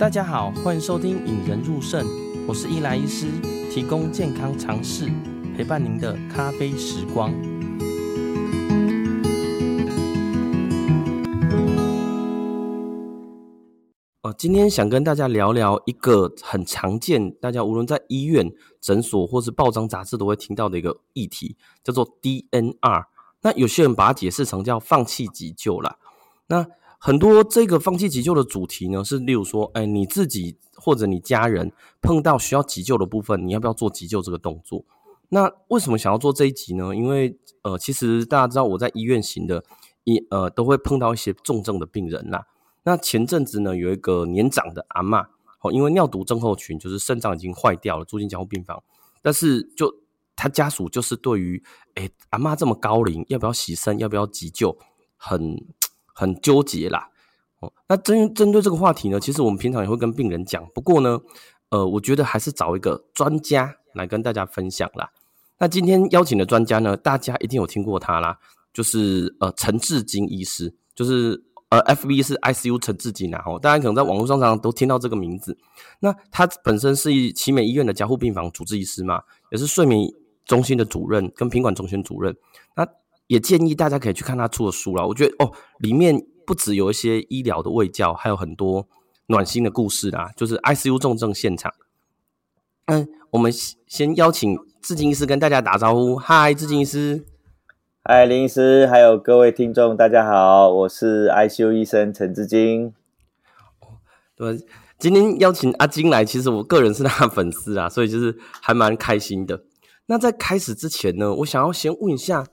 大家好，欢迎收听《引人入胜》，我是伊莱医师，提供健康常识，陪伴您的咖啡时光。呃，今天想跟大家聊聊一个很常见，大家无论在医院、诊所或是报章杂志都会听到的一个议题，叫做 DNR。那有些人把它解释成叫放弃急救啦。那很多这个放弃急救的主题呢，是例如说，哎，你自己或者你家人碰到需要急救的部分，你要不要做急救这个动作？那为什么想要做这一集呢？因为呃，其实大家知道我在医院型的，一呃都会碰到一些重症的病人啦。那前阵子呢，有一个年长的阿嬷，哦，因为尿毒症候群，就是肾脏已经坏掉了，住进加护病房。但是就他家属就是对于，哎，阿嬷这么高龄，要不要洗肾，要不要急救，很。很纠结啦，哦，那针针对这个话题呢，其实我们平常也会跟病人讲，不过呢，呃，我觉得还是找一个专家来跟大家分享啦。那今天邀请的专家呢，大家一定有听过他啦，就是呃陈志金医师，就是呃 FB 是 ICU 陈志金啊，哦，大家可能在网络上常常都听到这个名字。那他本身是奇美医院的加护病房主治医师嘛，也是睡眠中心的主任跟品管中心主任。那也建议大家可以去看他出的书啦，我觉得哦，里面不只有一些医疗的卫教，还有很多暖心的故事啦，就是 ICU 重症现场。嗯，我们先邀请志金医师跟大家打招呼。嗨，志金医师。嗨，林医师，还有各位听众，大家好，我是 ICU 医生陈志金。对，今天邀请阿金来，其实我个人是他的粉丝啊，所以就是还蛮开心的。那在开始之前呢，我想要先问一下。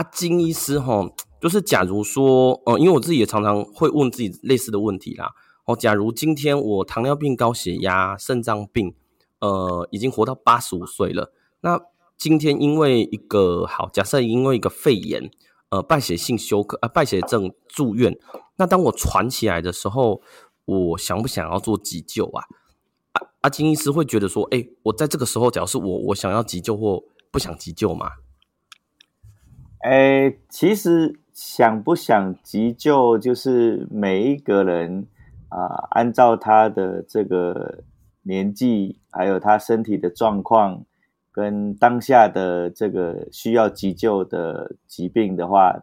阿金医师哈，就是假如说，呃，因为我自己也常常会问自己类似的问题啦。哦，假如今天我糖尿病、高血压、肾脏病，呃，已经活到八十五岁了，那今天因为一个好，假设因为一个肺炎，呃，败血性休克，呃，败血症住院，那当我喘起来的时候，我想不想要做急救啊？阿阿金医师会觉得说，哎、我在这个时候，假如是我，我想要急救或不想急救吗？哎，其实想不想急救，就是每一个人啊、呃，按照他的这个年纪，还有他身体的状况，跟当下的这个需要急救的疾病的话，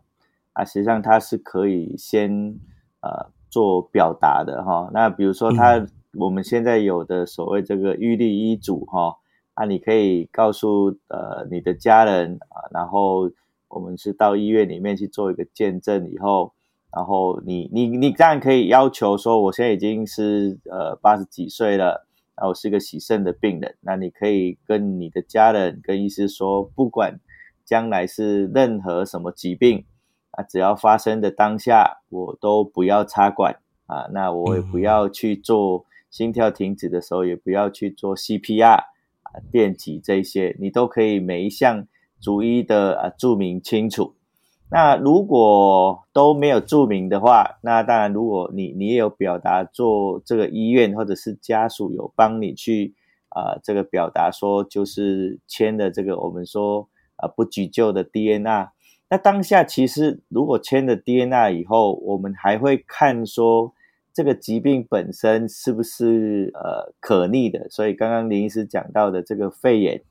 啊，实际上他是可以先呃做表达的哈。那比如说他、嗯、我们现在有的所谓这个预立医嘱哈，啊，你可以告诉呃你的家人啊，然后。我们是到医院里面去做一个见证以后，然后你你你当然可以要求说，我现在已经是呃八十几岁了，然后我是一个洗肾的病人，那你可以跟你的家人跟医师说，不管将来是任何什么疾病啊，只要发生的当下，我都不要插管啊，那我也不要去做心跳停止的时候，也不要去做 CPR 啊，电击这些，你都可以每一项。逐一的啊注明清楚。那如果都没有注明的话，那当然，如果你你也有表达做这个医院或者是家属有帮你去啊这个表达说，就是签的这个我们说啊不急救的 DNA。那当下其实如果签了 DNA 以后，我们还会看说这个疾病本身是不是呃可逆的。所以刚刚林医师讲到的这个肺炎，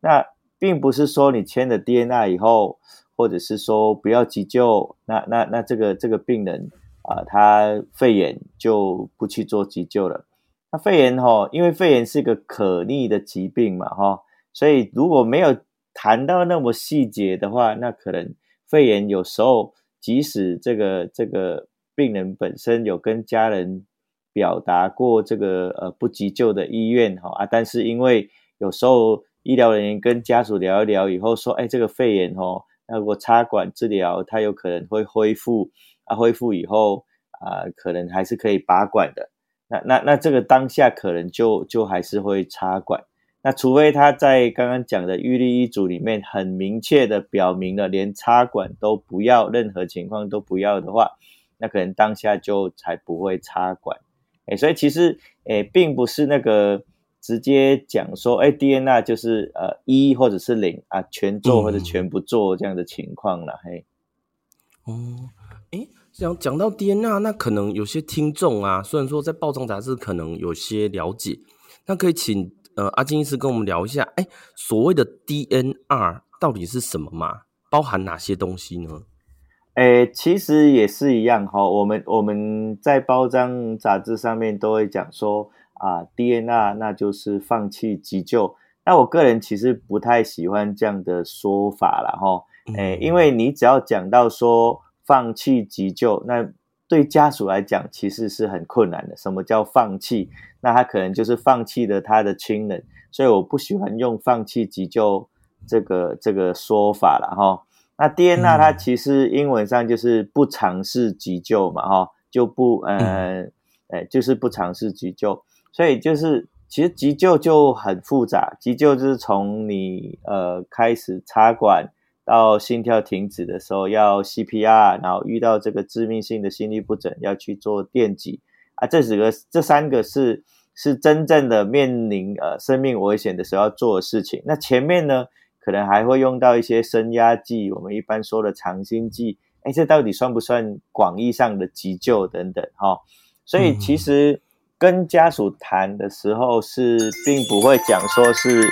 那。并不是说你签了 DNA 以后，或者是说不要急救，那那那这个这个病人啊，他肺炎就不去做急救了。那肺炎哈，因为肺炎是一个可逆的疾病嘛哈，所以如果没有谈到那么细节的话，那可能肺炎有时候即使这个这个病人本身有跟家人表达过这个呃不急救的意愿哈啊，但是因为有时候。医疗人员跟家属聊一聊以后说：“哎，这个肺炎哦，那如果插管治疗，它有可能会恢复啊，恢复以后啊，可能还是可以拔管的。那那那这个当下可能就就还是会插管。那除非他在刚刚讲的预立医嘱里面很明确的表明了，连插管都不要，任何情况都不要的话，那可能当下就才不会插管。哎，所以其实哎，并不是那个。”直接讲说，哎，DNA 就是呃一或者是零啊，全做或者全不做这样的情况了，嗯、嘿。哦，诶，讲讲到 DNA，那可能有些听众啊，虽然说在报章杂志可能有些了解，那可以请呃阿金医师跟我们聊一下，诶，所谓的 DNA 到底是什么嘛？包含哪些东西呢？诶，其实也是一样哈，我们我们在包装杂志上面都会讲说啊 DNA，那就是放弃急救。那我个人其实不太喜欢这样的说法了哈，诶，因为你只要讲到说放弃急救，那对家属来讲其实是很困难的。什么叫放弃？那他可能就是放弃了他的亲人，所以我不喜欢用放弃急救这个这个说法了哈。那 DNA 它其实英文上就是不尝试急救嘛哈，就不呃，诶，就是不尝试急救，所以就是。其实急救就很复杂，急救就是从你呃开始插管到心跳停止的时候要 CPR，然后遇到这个致命性的心律不整要去做电击啊，这几个这三个是是真正的面临呃生命危险的时候要做的事情。那前面呢可能还会用到一些升压剂，我们一般说的长心剂，哎，这到底算不算广义上的急救等等哈、所以其实。嗯跟家属谈的时候是并不会讲说是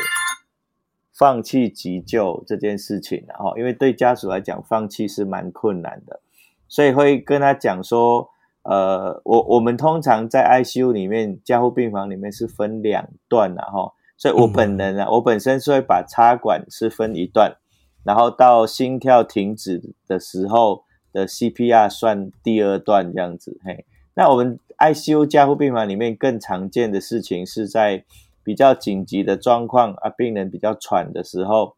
放弃急救这件事情，然后因为对家属来讲放弃是蛮困难的，所以会跟他讲说，呃，我我们通常在 ICU 里面，加护病房里面是分两段的哈，所以我本人啊，我本身是会把插管是分一段，然后到心跳停止的时候的 CPR 算第二段这样子，嘿。那我们 ICU 加护病房里面更常见的事情是在比较紧急的状况啊，病人比较喘的时候，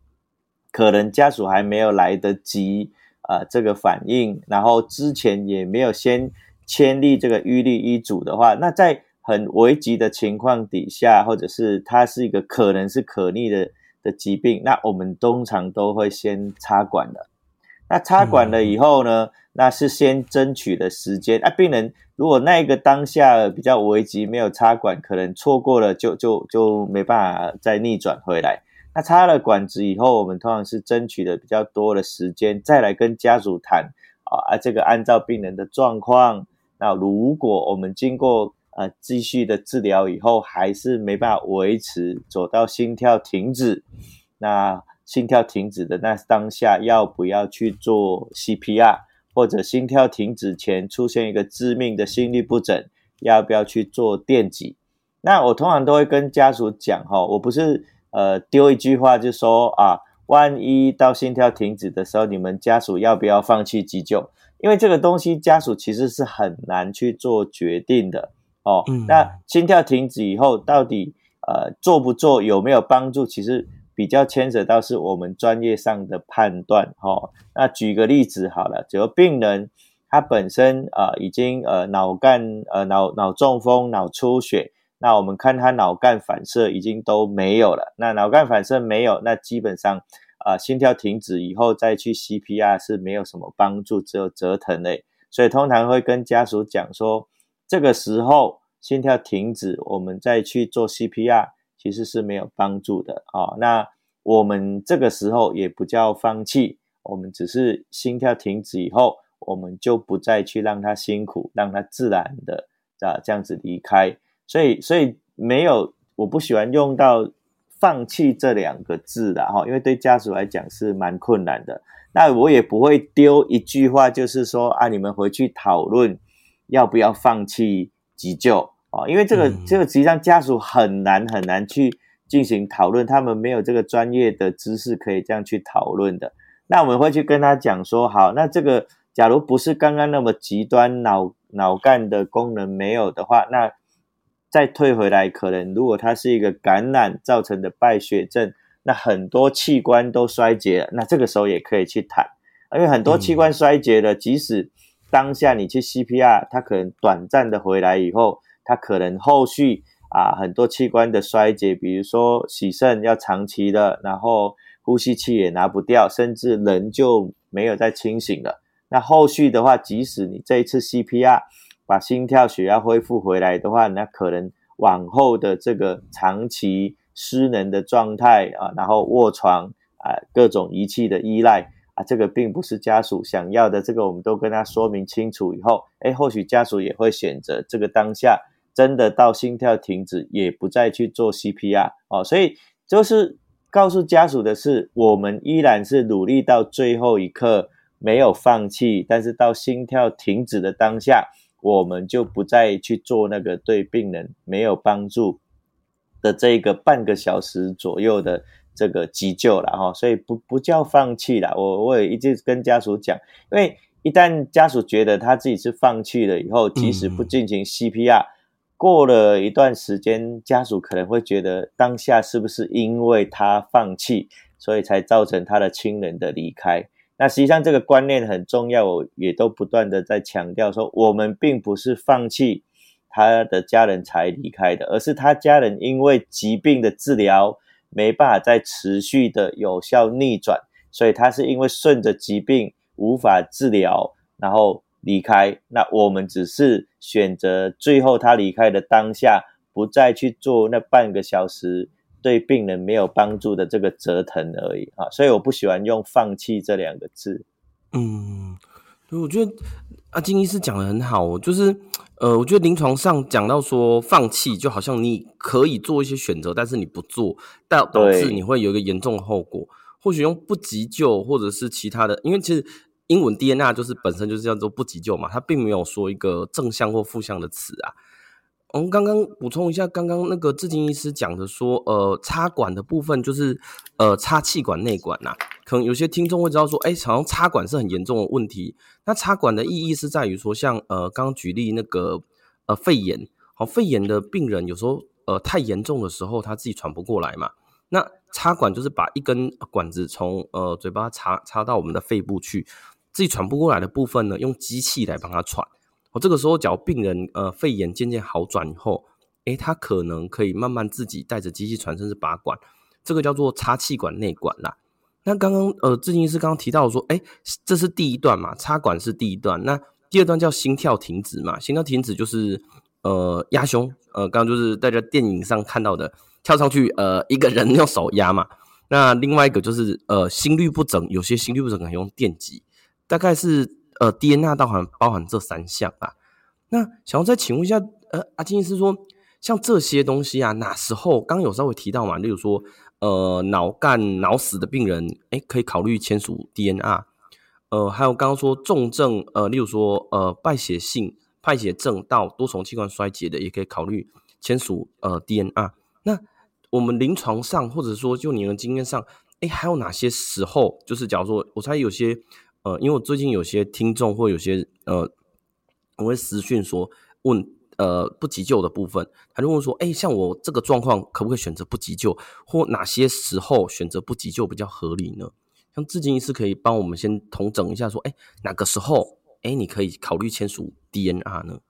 可能家属还没有来得及啊这个反应，然后之前也没有先签立这个预立医嘱的话，那在很危急的情况底下，或者是它是一个可能是可逆的的疾病，那我们通常都会先插管的。那插管了以后呢，嗯、那是先争取的时间啊。病人如果那一个当下比较危急，没有插管，可能错过了就就就没办法再逆转回来。那插了管子以后，我们通常是争取的比较多的时间，再来跟家属谈啊。啊，这个按照病人的状况，那如果我们经过呃继续的治疗以后，还是没办法维持，走到心跳停止，那。心跳停止的那当下，要不要去做 CPR？或者心跳停止前出现一个致命的心律不整，要不要去做电击？那我通常都会跟家属讲哈，我不是呃丢一句话就说啊，万一到心跳停止的时候，你们家属要不要放弃急救？因为这个东西家属其实是很难去做决定的哦。嗯。那心跳停止以后，到底呃做不做有没有帮助？其实。比较牵扯到是我们专业上的判断，哈。那举个例子好了，就病人他本身呃已经呃脑干呃脑脑中风、脑出血，那我们看他脑干反射已经都没有了。那脑干反射没有，那基本上啊、心跳停止以后再去 CPR 是没有什么帮助，只有折腾类。所以通常会跟家属讲说，这个时候心跳停止，我们再去做 CPR。其实是没有帮助的啊、哦。那我们这个时候也不叫放弃，我们只是心跳停止以后，我们就不再去让他辛苦，让他自然的啊这样子离开。所以，所以没有，我不喜欢用到放弃这两个字的哈，因为对家属来讲是蛮困难的。那我也不会丢一句话，就是说啊，你们回去讨论要不要放弃急救。哦，因为这个这个实际上家属很难很难去进行讨论，他们没有这个专业的知识可以这样去讨论的。那我们会去跟他讲说，好，那这个假如不是刚刚那么极端，脑脑干的功能没有的话，那再退回来，可能如果它是一个感染造成的败血症，那很多器官都衰竭了，那这个时候也可以去谈，因为很多器官衰竭了，即使当下你去 CPR，它可能短暂的回来以后。它可能后续啊很多器官的衰竭，比如说洗肾要长期的，然后呼吸器也拿不掉，甚至人就没有再清醒了。那后续的话，即使你这一次 CPR 把心跳血压恢复回来的话，那可能往后的这个长期失能的状态啊，然后卧床啊，各种仪器的依赖啊，这个并不是家属想要的，这个我们都跟他说明清楚以后，诶，或许家属也会选择这个当下真的到心跳停止，也不再去做 CPR 哦，所以就是告诉家属的是，我们依然是努力到最后一刻，没有放弃，但是到心跳停止的当下，我们就不再去做那个对病人没有帮助的这个半个小时左右的。这个急救了哈，所以不不叫放弃了。我我也一直跟家属讲，因为一旦家属觉得他自己是放弃了以后，即使不进行 CPR，过了一段时间，家属可能会觉得当下是不是因为他放弃，所以才造成他的亲人的离开？那实际上这个观念很重要，我也都不断的在强调说，我们并不是放弃他的家人才离开的，而是他家人因为疾病的治疗。没办法再持续的有效逆转，所以他是因为顺着疾病无法治疗，然后离开。那我们只是选择最后他离开的当下，不再去做那半个小时对病人没有帮助的这个折腾而已啊。所以我不喜欢用放弃这两个字。嗯，我觉得阿金医师讲的很好，就是。呃，我觉得临床上讲到说放弃，就好像你可以做一些选择，但是你不做，导导致你会有一个严重的后果。或许用不急救或者是其他的，因为其实英文 DNR 就是本身就是叫做不急救嘛，它并没有说一个正向或负向的词啊。我们刚刚补充一下，刚刚那个志金医师讲的说，呃，插管的部分就是呃插气管内管呐、可能有些听众会知道说，哎，好像插管是很严重的问题。那插管的意义是在于说，像呃刚刚举例那个呃肺炎，好，肺炎的病人有时候呃太严重的时候，他自己喘不过来嘛，那插管就是把一根管子从呃嘴巴插插到我们的肺部去，自己喘不过来的部分呢，用机器来帮他喘。我这个时候，假如病人呃肺炎渐渐好转以后，诶，他可能可以慢慢自己带着机器传，甚至拔管，这个叫做插气管内管啦。那刚刚呃志金医师刚刚提到说，诶，这是第一段嘛，插管是第一段，那第二段叫心跳停止嘛，心跳停止就是呃压胸，呃刚刚就是大家电影上看到的跳上去，呃一个人用手压嘛。那另外一个就是呃心律不整，有些心律不整可能用电击，大概是。呃，DNR 包含包含这三项啊。那想要再请问一下，呃，阿金医师说，像这些东西啊，哪时候刚刚有稍微提到嘛？例如说，呃，脑干脑死的病人，诶，可以考虑签署 DNR。呃，还有刚刚说重症，呃，例如说，呃，败血性败血症到多重器官衰竭的，也可以考虑签署呃 DNR。那我们临床上，或者说就你的经验上，诶，还有哪些时候？就是假如说，我猜有些。呃，因为我最近有些听众或有些呃，我会私讯说问呃不急救的部分，他就问说，哎，像我这个状况可不可以选择不急救，或哪些时候选择不急救比较合理呢？像志金医师可以帮我们先统整一下，说，哎，哪个时候，哎，你可以考虑签署 DNR 呢？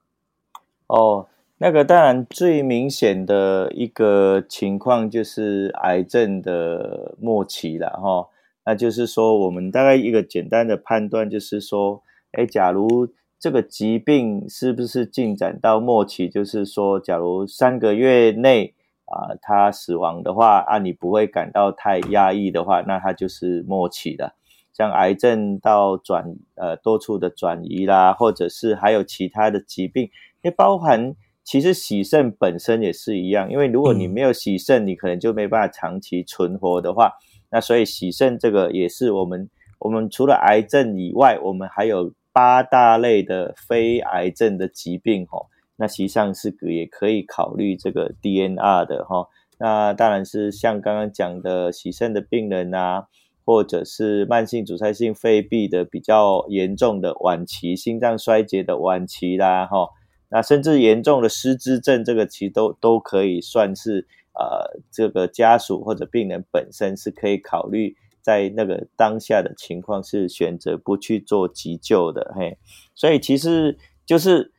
哦，那个当然最明显的一个情况就是癌症的末期了，哈。那就是说，我们大概一个简单的判断就是说，哎，假如这个疾病是不是进展到末期，就是说，假如三个月内啊，他死亡的话，啊，你不会感到太压抑的话，那他就是末期的。像癌症到转呃多处的转移啦，或者是还有其他的疾病，也包含其实洗肾本身也是一样，因为如果你没有洗肾，你可能就没办法长期存活的话。那所以洗肾这个也是我们，我们除了癌症以外，我们还有八大类的非癌症的疾病吼。那实际上是也可以考虑这个 DNR 的哈。那当然是像刚刚讲的洗肾的病人啊，或者是慢性阻塞性肺壁的比较严重的晚期心脏衰竭的晚期啦哈。那甚至严重的失智症，这个其实都都可以算是。呃，这个家属或者病人本身是可以考虑在那个当下的情况是选择不去做急救的，嘿，所以其实就是，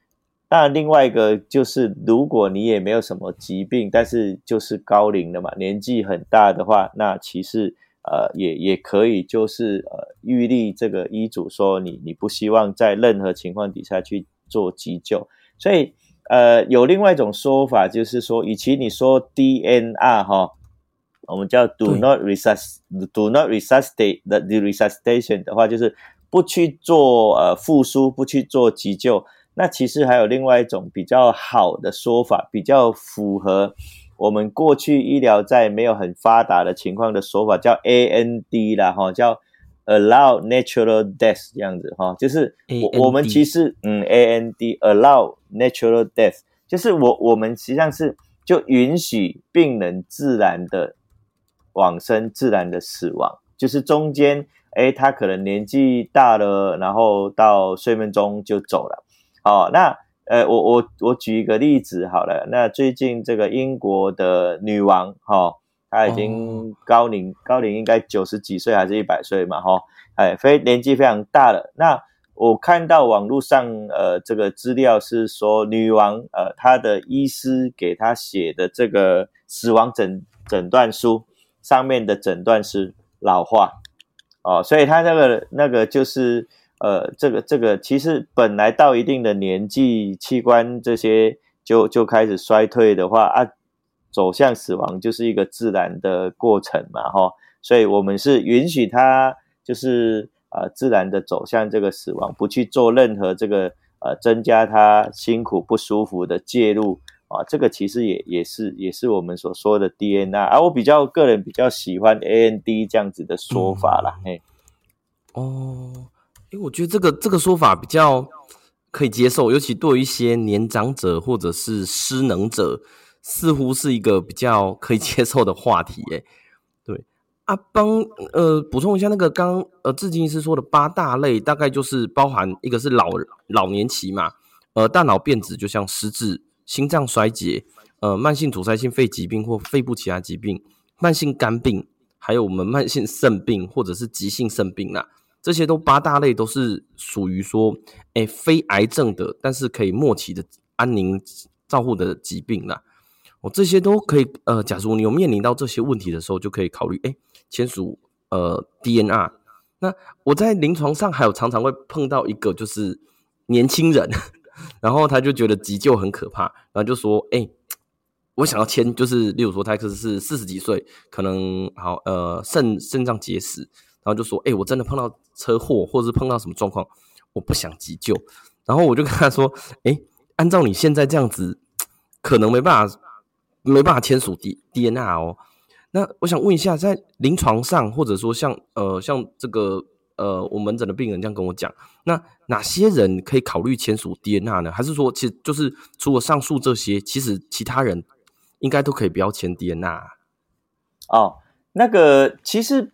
当然另外一个就是，如果你也没有什么疾病，但是就是高龄的嘛，年纪很大的话，那其实呃也也可以就是呃预立这个医嘱说你你不希望在任何情况底下去做急救，所以。呃，有另外一种说法，就是说，与其你说 DNR 哈，我们叫 do not resuscitate，do not resuscitate the resuscitation 的话，就是不去做呃复苏，不去做急救。那其实还有另外一种比较好的说法，比较符合我们过去医疗在没有很发达的情况的说法，叫 AND 啦，哈，叫 allow natural death 这样子，哈，就是我我们其实嗯 AND allow natural death，就是我我们实际上是就允许病人自然的往生，自然的死亡，就是中间诶他可能年纪大了，然后到睡梦中就走了。哦，那呃，我我我举一个例子好了。那最近这个英国的女王，哈、哦，她已经高龄，哦、高龄应该九十几岁还是一百岁嘛，哈、哦，哎，非年纪非常大了。那我看到网络上呃这个资料是说，女王呃她的医师给她写的这个死亡诊诊断书上面的诊断是老化，哦，所以她那个那个就是。呃，这个这个其实本来到一定的年纪，器官这些就就开始衰退的话啊，走向死亡就是一个自然的过程嘛，哈，所以我们是允许他就是呃自然的走向这个死亡，不去做任何这个呃增加他辛苦不舒服的介入啊，这个其实也也是也是我们所说的 DNA 啊，我比较个人比较喜欢 AND 这样子的说法啦，嘿，哦。因为我觉得这个这个说法比较可以接受，尤其对于一些年长者或者是失能者，似乎是一个比较可以 接受的话题。诶，对，阿邦，呃，补充一下，那个刚呃至今是说的八大类，大概就是包含一个是老老年期嘛，呃，大脑变质，就像失智、心脏衰竭、呃，慢性阻塞性肺疾病或肺部其他疾病、慢性肝病，还有我们慢性肾病或者是急性肾病啦。这些都八大类都是属于说，诶，非癌症的，但是可以末期的安宁照护的疾病啦。哦，这些都可以，呃，假如你有面临到这些问题的时候，就可以考虑，诶，签署呃 DNR。那我在临床上还有常常会碰到一个，就是年轻人，然后他就觉得急救很可怕，然后就说，诶，我想要签，就是例如说他可是四十几岁，可能好，呃，肾肾脏结石。然后就说：“哎、我真的碰到车祸，或者是碰到什么状况，我不想急救。”然后我就跟他说：“哎、按照你现在这样子，可能没办法，没办法签署 D DNR 哦。那我想问一下，在临床上，或者说像呃像这个呃我门诊的病人这样跟我讲，那哪些人可以考虑签署 DNR 呢？还是说，其实就是除了上述这些，其实其他人应该都可以不要签 DNR？哦，那个其实。”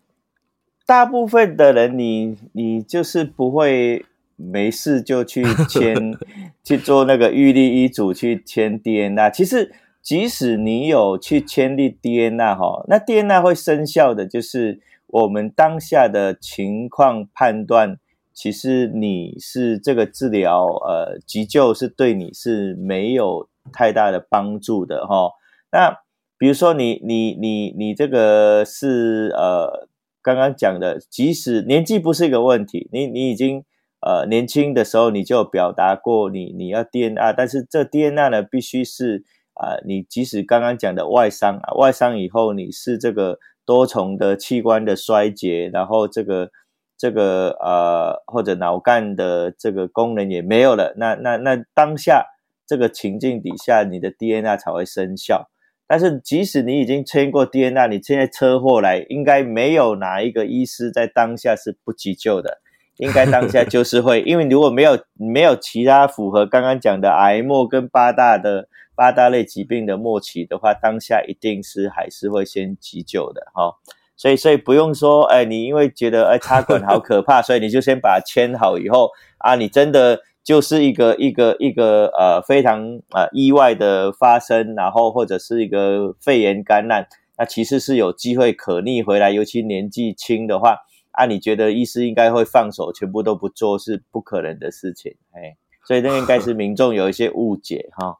大部分的人你，你你就是不会没事就去 签去做那个预立医嘱去签 DNR。其实，即使你有去签立 DNA 哈，那 DNA 会生效的，就是我们当下的情况判断，其实你是这个治疗呃急救是对你是没有太大的帮助的哈。那比如说你你你你这个是呃。刚刚讲的，即使年纪不是一个问题，你你已经呃年轻的时候你就表达过你你要 DNA，但是这 DNA 呢必须是啊、你即使刚刚讲的外伤啊，外伤以后你是这个多重的器官的衰竭，然后这个这个呃或者脑干的这个功能也没有了，那那那当下这个情境底下，你的 DNA 才会生效。但是，即使你已经签过 DNA，你现在车祸来，应该没有哪一个医师在当下是不急救的，应该当下 就是会，因为如果没有没有其他符合刚刚讲的癌末跟八大的八大类疾病的末期的话，当下一定是还是会先急救的哈。所以，所以不用说，哎，你因为觉得哎插管好可怕，所以你就先把它签好以后啊，你真的。就是一个一个一个呃非常呃意外的发生，然后或者是一个肺炎感染，那其实是有机会可逆回来，尤其年纪轻的话，啊，你觉得医师应该会放手全部都不做是不可能的事情，哎，所以那应该是民众有一些误解哈。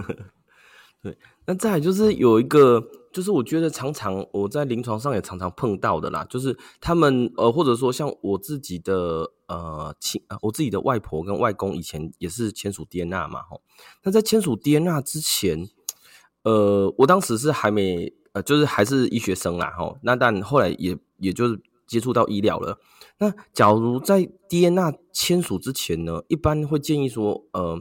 对，那再就是有一个。就是我觉得常常我在临床上也常常碰到的啦，就是他们呃或者说像我自己的呃亲我自己的外婆跟外公以前也是签署 D N A 嘛吼，那在签署 D N A 之前，呃我当时是还没呃，就是还是医学生啦，吼。那但后来也也就是接触到医疗了。那假如在 DNA 签署之前呢，一般会建议说，呃，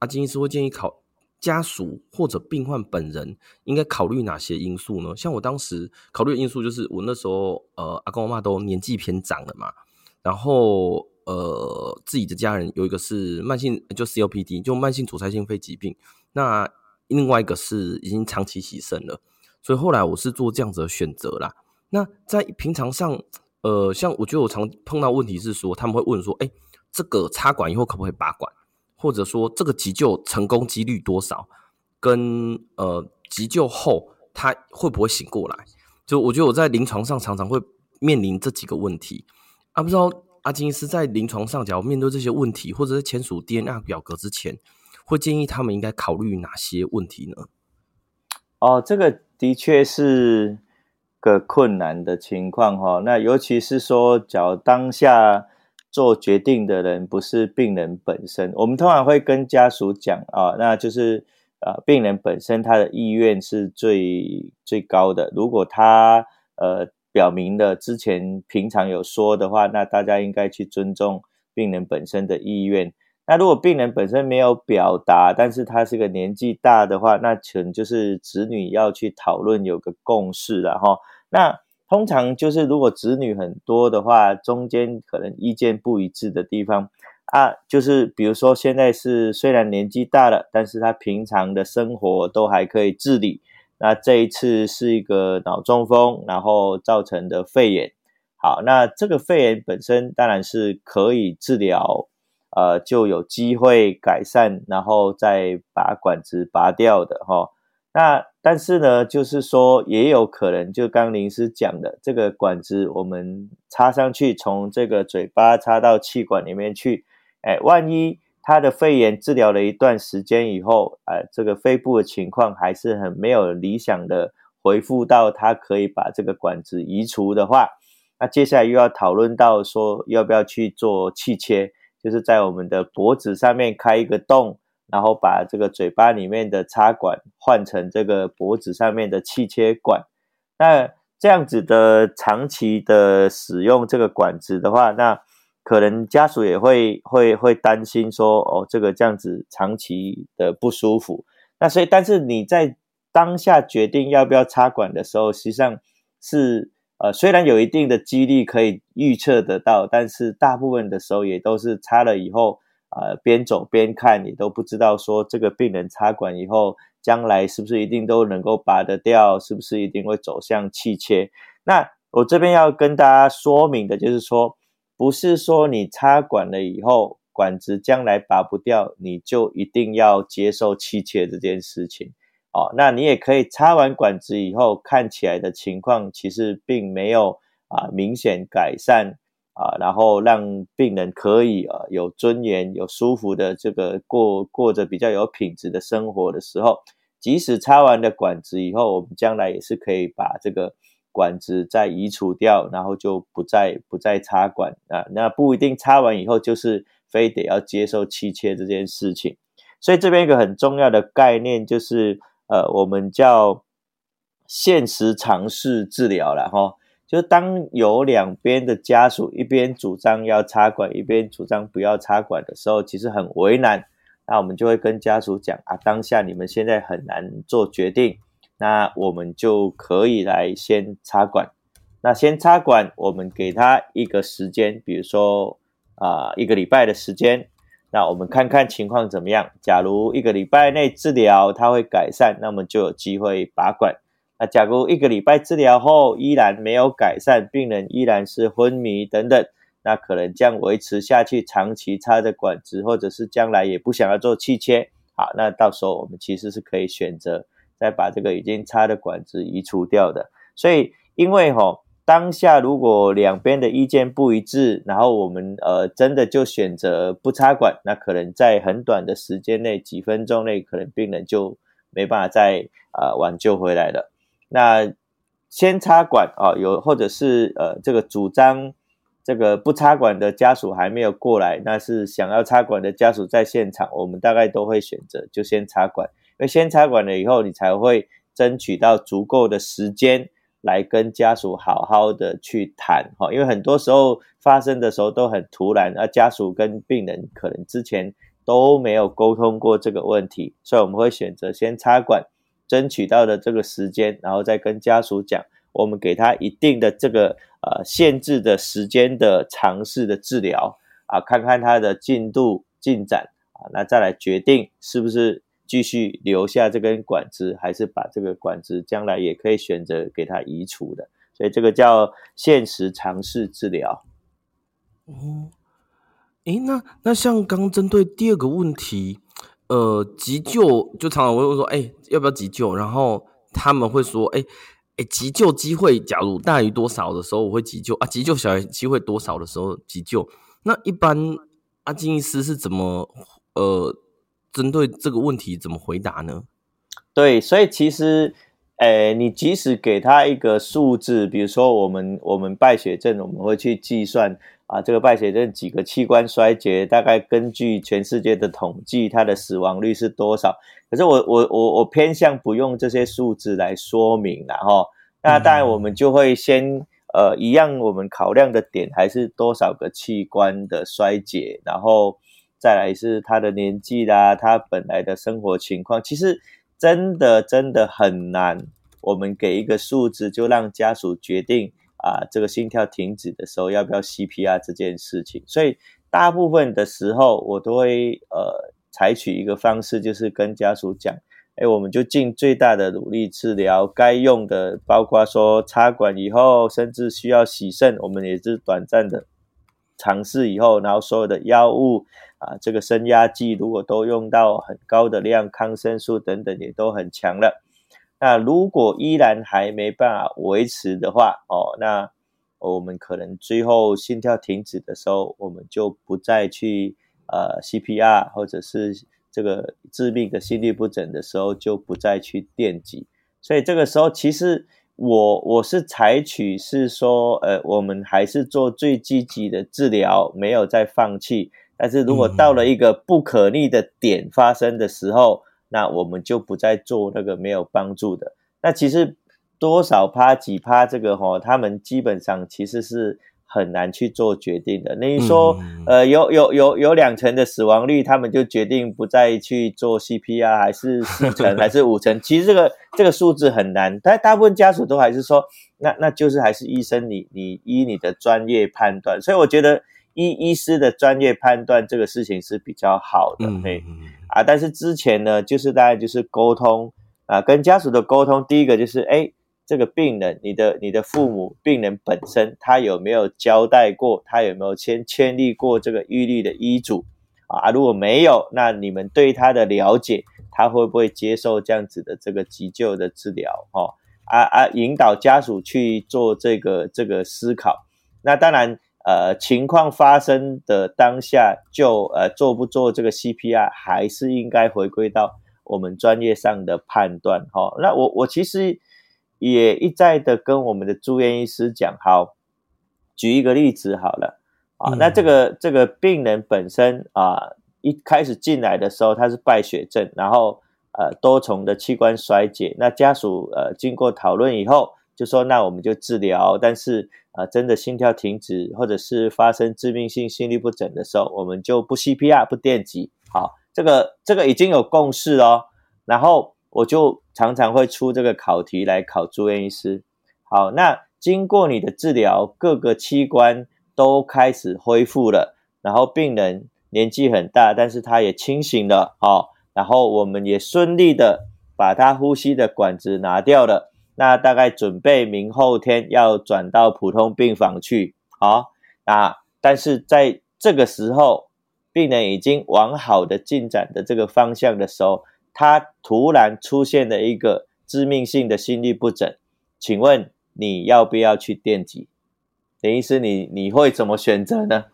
阿金医师会建议考家属或者病患本人应该考虑哪些因素呢？像我当时考虑的因素就是，我那时候呃，阿公阿妈都年纪偏长了嘛，然后呃，自己的家人有一个是慢性就 COPD，就慢性阻塞性肺疾病，那另外一个是已经长期洗肾了，所以后来我是做这样子的选择啦。那在平常上。呃，像我觉得我常碰到问题是说，他们会问说，哎，这个插管以后可不可以拔管？或者说这个急救成功几率多少？跟呃急救后他会不会醒过来？就我觉得我在临床上常常会面临这几个问题啊，不知道阿金是在临床上，假如面对这些问题，或者在签署 DNR 表格之前，会建议他们应该考虑哪些问题呢？哦，这个的确是。个困难的情况哈，那尤其是说，假如当下做决定的人不是病人本身，我们通常会跟家属讲啊，那就是呃，病人本身他的意愿是最最高的。如果他呃表明了之前平常有说的话，那大家应该去尊重病人本身的意愿。那如果病人本身没有表达，但是他是个年纪大的话，那可能就是子女要去讨论有个共识了哈。那通常就是如果子女很多的话，中间可能意见不一致的地方啊，就是比如说现在是虽然年纪大了，但是他平常的生活都还可以自理。那这一次是一个脑中风，然后造成的肺炎。好，那这个肺炎本身当然是可以治疗。呃，就有机会改善，然后再把管子拔掉的哈。那但是呢，就是说也有可能，就刚林师讲的，这个管子我们插上去，从这个嘴巴插到气管里面去，哎，万一他的肺炎治疗了一段时间以后，呃，这个肺部的情况还是很没有理想的恢复到他可以把这个管子移除的话，那接下来又要讨论到说要不要去做气切。就是在我们的脖子上面开一个洞，然后把这个嘴巴里面的插管换成这个脖子上面的气切管。那这样子的长期的使用这个管子的话，那可能家属也会会会担心说，哦，这个这样子长期的不舒服。那所以，但是你在当下决定要不要插管的时候，实际上是。呃，虽然有一定的几率可以预测得到，但是大部分的时候也都是插了以后，呃，边走边看，你都不知道说这个病人插管以后，将来是不是一定都能够拔得掉，是不是一定会走向气切。那我这边要跟大家说明的就是说，不是说你插管了以后，管子将来拔不掉，你就一定要接受气切这件事情。哦，那你也可以插完管子以后，看起来的情况其实并没有啊明显改善啊，然后让病人可以啊有尊严、有舒服的这个过过着比较有品质的生活的时候，即使插完的管子以后，我们将来也是可以把这个管子再移除掉，然后就不再不再插管啊。那不一定插完以后就是非得要接受气切这件事情。所以这边一个很重要的概念就是。呃，我们叫现实尝试治疗了哈，就当有两边的家属一边主张要插管，一边主张不要插管的时候，其实很为难。那我们就会跟家属讲啊，当下你们现在很难做决定，那我们就可以来先插管。那先插管，我们给他一个时间，比如说啊，一个礼拜的时间。那我们看看情况怎么样。假如一个礼拜内治疗它会改善，那么就有机会拔管。那假如一个礼拜治疗后依然没有改善，病人依然是昏迷等等，那可能将维持下去，长期插着管子，或者是将来也不想要做气切，好，那到时候我们其实是可以选择再把这个已经插的管子移除掉的。所以，因为吼。当下如果两边的意见不一致，然后我们呃真的就选择不插管，那可能在很短的时间内，几分钟内，可能病人就没办法再呃挽救回来了。那先插管啊，有或者是呃这个主张这个不插管的家属还没有过来，那是想要插管的家属在现场，我们大概都会选择就先插管，因为先插管了以后，你才会。争取到足够的时间来跟家属好好的去谈哈，因为很多时候发生的时候都很突然，而家属跟病人可能之前都没有沟通过这个问题，所以我们会选择先插管，争取到的这个时间，然后再跟家属讲，我们给他一定的这个呃限制的时间的尝试的治疗啊，看看他的进度进展啊，那再来决定是不是。继续留下这根管子，还是把这个管子将来也可以选择给它移除的，所以这个叫限时尝试治疗。哦，诶，那那像刚针对第二个问题，呃，急救就常常会说，诶，要不要急救？然后他们会说，诶，诶，急救机会假如大于多少的时候我会急救啊，急救小于机会多少的时候急救。那一般阿金医师是怎么呃？针对这个问题怎么回答呢？对，所以其实，诶、欸，你即使给他一个数字，比如说我们我们败血症，我们会去计算啊，这个败血症几个器官衰竭，大概根据全世界的统计，它的死亡率是多少？可是我我我我偏向不用这些数字来说明了哈。那当然，我们就会先呃，一样，我们考量的点还是多少个器官的衰竭，然后。再来是他的年纪啦，他本来的生活情况，其实真的真的很难。我们给一个数字，就让家属决定啊，这个心跳停止的时候要不要 CPR 这件事情。所以大部分的时候，我都会呃采取一个方式，就是跟家属讲，哎，我们就尽最大的努力治疗，该用的，包括说插管以后，甚至需要洗肾，我们也是短暂的尝试以后，然后所有的药物。啊，这个升压剂如果都用到很高的量，抗生素等等也都很强了。那如果依然还没办法维持的话，哦，那我们可能最后心跳停止的时候，我们就不再去呃 CPR，或者是这个致命的心律不整的时候就不再去电击。所以这个时候，其实我我是采取是说，呃，我们还是做最积极的治疗，没有再放弃。但是如果到了一个不可逆的点发生的时候，嗯、那我们就不再做那个没有帮助的。那其实多少趴几趴这个齁，他们基本上其实是很难去做决定的。那你说，嗯、呃，有有有有两成的死亡率，他们就决定不再去做 CPR，还是四成 还是五成？其实这个这个数字很难，但大部分家属都还是说，那那就是还是医生你你依你的专业判断。所以我觉得。医医师的专业判断这个事情是比较好的，嘿、嗯，啊，但是之前呢，就是大概就是沟通啊，跟家属的沟通，第一个就是，哎，这个病人，你的你的父母，病人本身他有没有交代过，他有没有签签立过这个预立的医嘱啊？如果没有，那你们对他的了解，他会不会接受这样子的这个急救的治疗？哦，啊啊，引导家属去做这个这个思考，那当然。呃，情况发生的当下就呃做不做这个 CPR，还是应该回归到我们专业上的判断哈。那我我其实也一再的跟我们的住院医师讲，好，举一个例子好了啊。那这个这个病人本身啊，一开始进来的时候他是败血症，然后呃多重的器官衰竭，那家属呃经过讨论以后。就说那我们就治疗，但是啊、呃，真的心跳停止或者是发生致命性心律不整的时候，我们就不 CPR 不电击。好，这个这个已经有共识哦。然后我就常常会出这个考题来考住院医师。好，那经过你的治疗，各个器官都开始恢复了，然后病人年纪很大，但是他也清醒了。好，然后我们也顺利的把他呼吸的管子拿掉了。那大概准备明后天要转到普通病房去，好啊，但是在这个时候，病人已经往好的进展的这个方向的时候，他突然出现了一个致命性的心律不整，请问你要不要去电击？林医师，你你会怎么选择呢？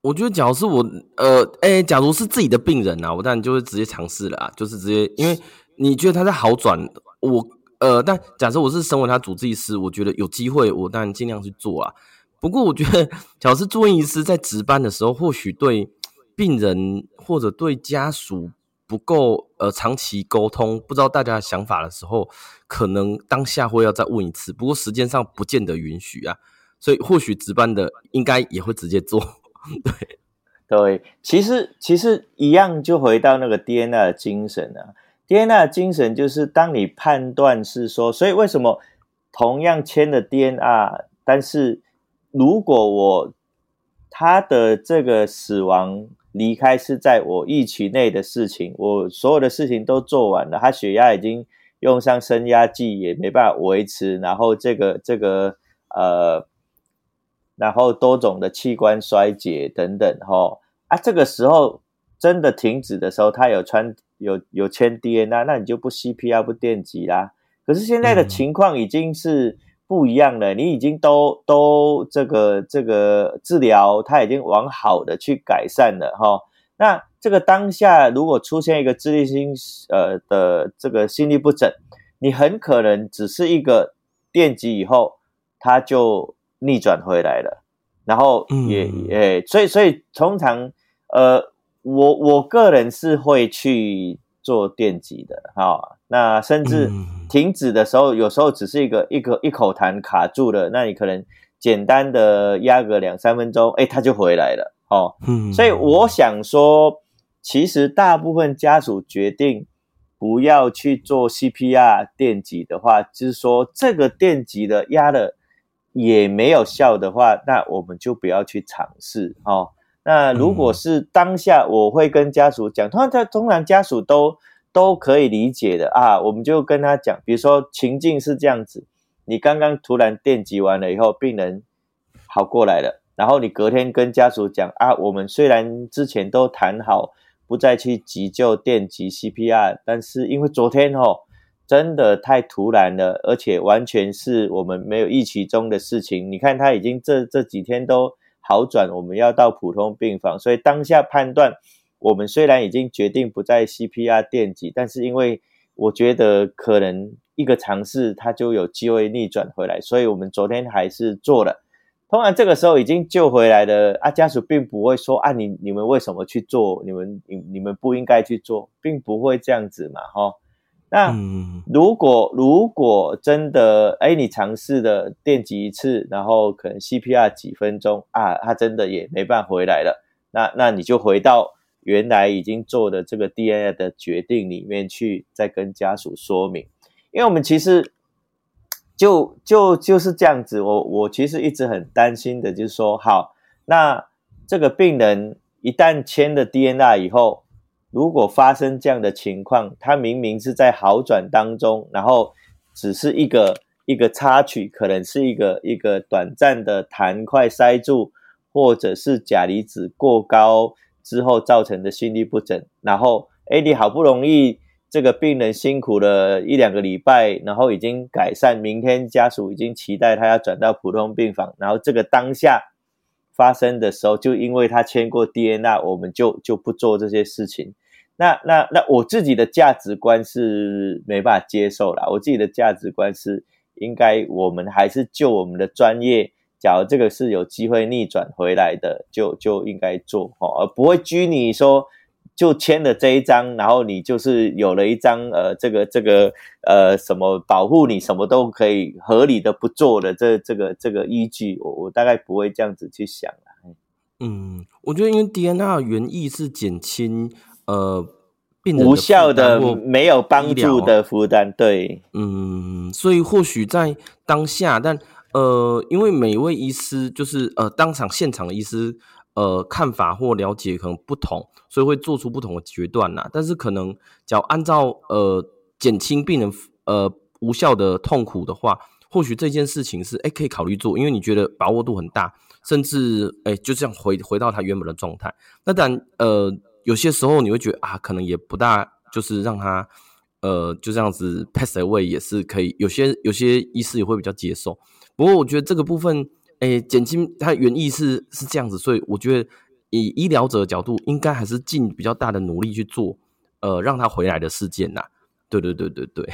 我觉得，假如是我，呃，哎，假如是自己的病人啊，我当然就会直接尝试了啊，就是直接，因为你觉得他在好转，我。呃，但假设我是身为他主治医师，我觉得有机会，我当然尽量去做啊。不过，我觉得，假设住院医师在值班的时候，或许对病人或者对家属不够呃长期沟通，不知道大家的想法的时候，可能当下会要再问一次，不过时间上不见得允许啊，所以或许值班的应该也会直接做。对对，其实其实一样，就回到那个 DNA 的精神啊，DNR 的精神就是当你判断是说，所以为什么同样签的 DNR，但是如果我他的这个死亡。离开是在我预期内的事情，我所有的事情都做完了，他血压已经用上升压剂，也没办法维持，然后这个这个呃，然后多种的器官衰竭等等，吼啊，这个时候真的停止的时候，他有穿有有签 DNA，那你就不 CPR 不电击啦。可是现在的情况已经是。不一样了，你已经都都这个这个治疗，它已经往好的去改善了哈。那这个当下如果出现一个自律性呃的这个心律不整，你很可能只是一个电击以后，它就逆转回来了，然后也也、嗯欸、所以所以通常呃我我个人是会去做电击的哈。那甚至停止的时候，有时候只是一个一个一口痰卡住了，那你可能简单的压个两三分钟，哎，它就回来了哦。嗯，所以我想说，其实大部分家属决定不要去做 CPR 电击的话，就是说这个电击的压了也没有效的话，那我们就不要去尝试哦。那如果是当下，我会跟家属讲，通常通常家属都。都可以理解的啊，我们就跟他讲，比如说情境是这样子，你刚刚突然电击完了以后，病人好过来了，然后你隔天跟家属讲啊，我们虽然之前都谈好不再去急救电击 CPR，但是因为昨天哦真的太突然了，而且完全是我们没有预期中的事情，你看他已经这这几天都好转，我们要到普通病房，所以当下判断。我们虽然已经决定不再 CPR 电击，但是因为我觉得可能一个尝试，它就有机会逆转回来，所以我们昨天还是做了。通常这个时候已经救回来的啊，家属并不会说啊，你你们为什么去做？你们你你们不应该去做，并不会这样子嘛，哈。那如果如果真的哎，你尝试的电击一次，然后可能 CPR 几分钟啊，他真的也没办法回来了，那那你就回到。原来已经做的这个 DNA 的决定里面去，再跟家属说明，因为我们其实就就就是这样子。我我其实一直很担心的，就是说，好，那这个病人一旦签了 DNA 以后，如果发生这样的情况，他明明是在好转当中，然后只是一个一个插曲，可能是一个一个短暂的痰块塞住，或者是钾离子过高。之后造成的心律不整，然后哎，你好不容易这个病人辛苦了一两个礼拜，然后已经改善，明天家属已经期待他要转到普通病房，然后这个当下发生的时候，就因为他签过 DNR，我们就就不做这些事情。那那那我自己的价值观是没办法接受啦，我自己的价值观是应该我们还是就我们的专业。假如这个是有机会逆转回来的，就就应该做哦，而不会拘泥说就签了这一张，然后你就是有了一张呃，这个这个呃什么保护你什么都可以合理的不做的这这个这个依据，我我大概不会这样子去想。嗯，我觉得因为 DNR 原意是减轻呃病人无效的没有帮助的负担，对，嗯，所以或许在当下，但。呃，因为每一位医师就是呃当场现场的医师，呃看法或了解可能不同，所以会做出不同的决断呐。但是可能只要按照呃减轻病人呃无效的痛苦的话，或许这件事情是诶可以考虑做，因为你觉得把握度很大，甚至诶就这样回回到他原本的状态。那当然呃有些时候你会觉得啊，可能也不大，就是让他呃就这样子 pass away 也是可以，有些有些医师也会比较接受。不过我觉得这个部分，诶，减轻他原意是是这样子，所以我觉得以医疗者的角度，应该还是尽比较大的努力去做，呃，让他回来的事件呐。对对对对对。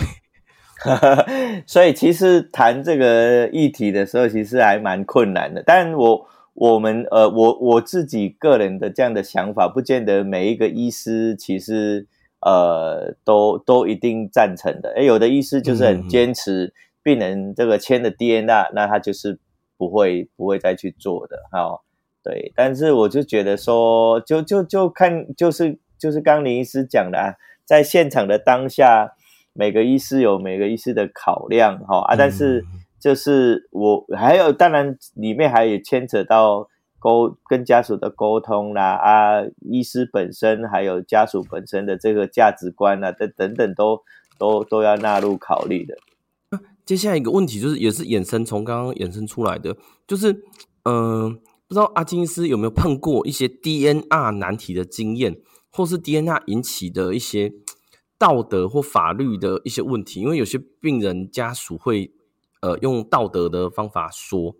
所以其实谈这个议题的时候，其实还蛮困难的。但我我们呃，我我自己个人的这样的想法，不见得每一个医师其实呃，都都一定赞成的。诶，有的医师就是很坚持，病人这个签的 D N A，那他就是不会不会再去做的。哈，对。但是我就觉得说，就就就看，就是就是刚林医师讲的啊，在现场的当下，每个医师有每个医师的考量，哈啊，但是就是我还有，当然里面还有牵扯到。沟跟家属的沟通啦，啊，医师本身还有家属本身的这个价值观啊，等等等都都都要纳入考虑的。接下来一个问题就是，也是衍生从刚刚衍生出来的，就是嗯、不知道阿金斯有没有碰过一些 DNR 难题的经验，或是 DNR 引起的一些道德或法律的一些问题？因为有些病人家属会呃用道德的方法说，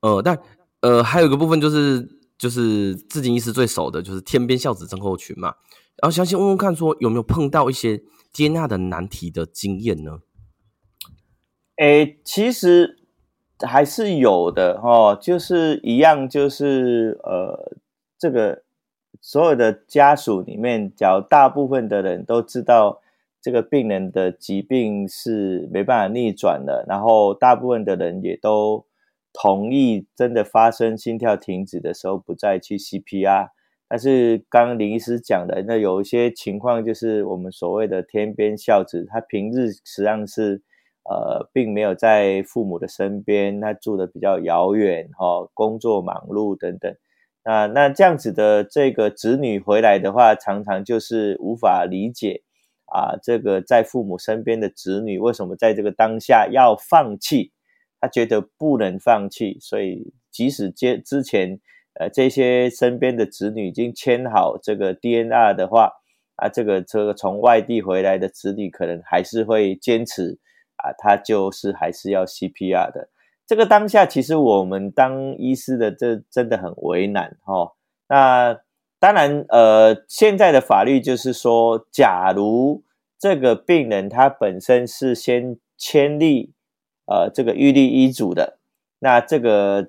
呃，但。呃，还有一个部分就是，就是至今医师最熟的，就是天边孝子症候群嘛。然后相信问问看，说有没有碰到一些接纳的难题的经验呢？诶，其实还是有的哦，就是一样，就是呃，这个所有的家属里面，假如大部分的人都知道这个病人的疾病是没办法逆转的，然后大部分的人也都。同意真的发生心跳停止的时候不再去 CPR，但是刚林医师讲的，那有一些情况就是我们所谓的天边孝子，他平日实际上是呃并没有在父母的身边，他住的比较遥远哈，工作忙碌等等，那那这样子的这个子女回来的话，常常就是无法理解啊，这个在父母身边的子女为什么在这个当下要放弃。他觉得不能放弃，所以即使接之前，呃，这些身边的子女已经签好这个 DNR 的话，啊，这个这个从外地回来的子女可能还是会坚持，啊，他就是还是要 CPR 的。这个当下，其实我们当医师的这真的很为难哦。那当然，呃，现在的法律就是说，假如这个病人他本身是先签立。呃，这个预立医嘱的，那这个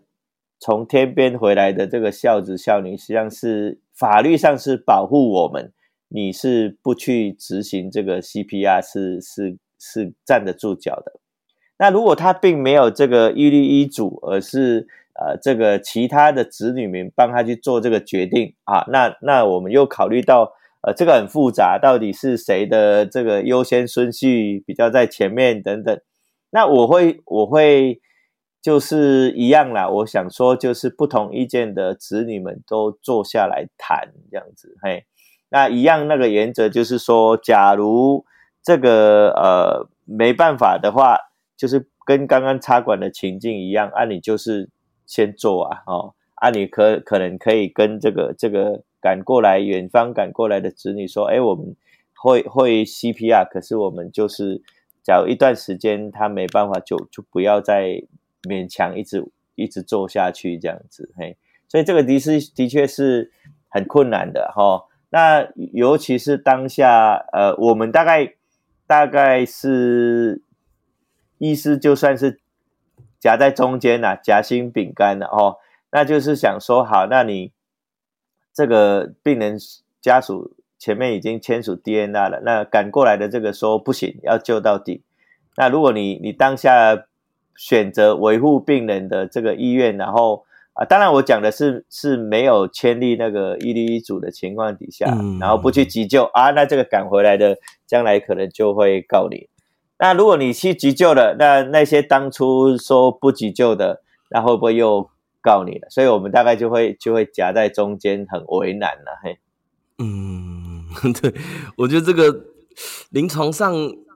从天边回来的这个孝子孝女，实际上是法律上是保护我们，你是不去执行这个 CPR 是是是站得住脚的。那如果他并没有这个预立医嘱，而是呃这个其他的子女们帮他去做这个决定啊，那那我们又考虑到呃这个很复杂，到底是谁的这个优先顺序比较在前面等等。那我会，我会就是一样啦。我想说，就是不同意见的子女们都坐下来谈这样子。嘿，那一样那个原则就是说，假如这个呃没办法的话，就是跟刚刚插管的情境一样，啊，你就是先做啊，哦，啊，你可可能可以跟这个这个赶过来远方赶过来的子女说，哎，我们会会 CPR，可是我们就是。假如一段时间他没办法就，就不要再勉强一直一直做下去这样子，嘿，所以这个的是的确是很困难的哈。那尤其是当下，呃，我们大概大概是意思就算是夹在中间呐，夹心饼干啊哦，那就是想说，好，那你这个病人家属。前面已经签署 DNR 了，那赶过来的这个说不行，要救到底。那如果你你当下选择维护病人的这个意愿，然后啊，当然我讲的是是没有签立那个一立医嘱的情况底下，嗯、然后不去急救啊，那这个赶回来的将来可能就会告你。那如果你去急救了，那那些当初说不急救的，那会不会又告你了？所以我们大概就会就会夹在中间，很为难了，嘿，嗯。对，我觉得这个临床上，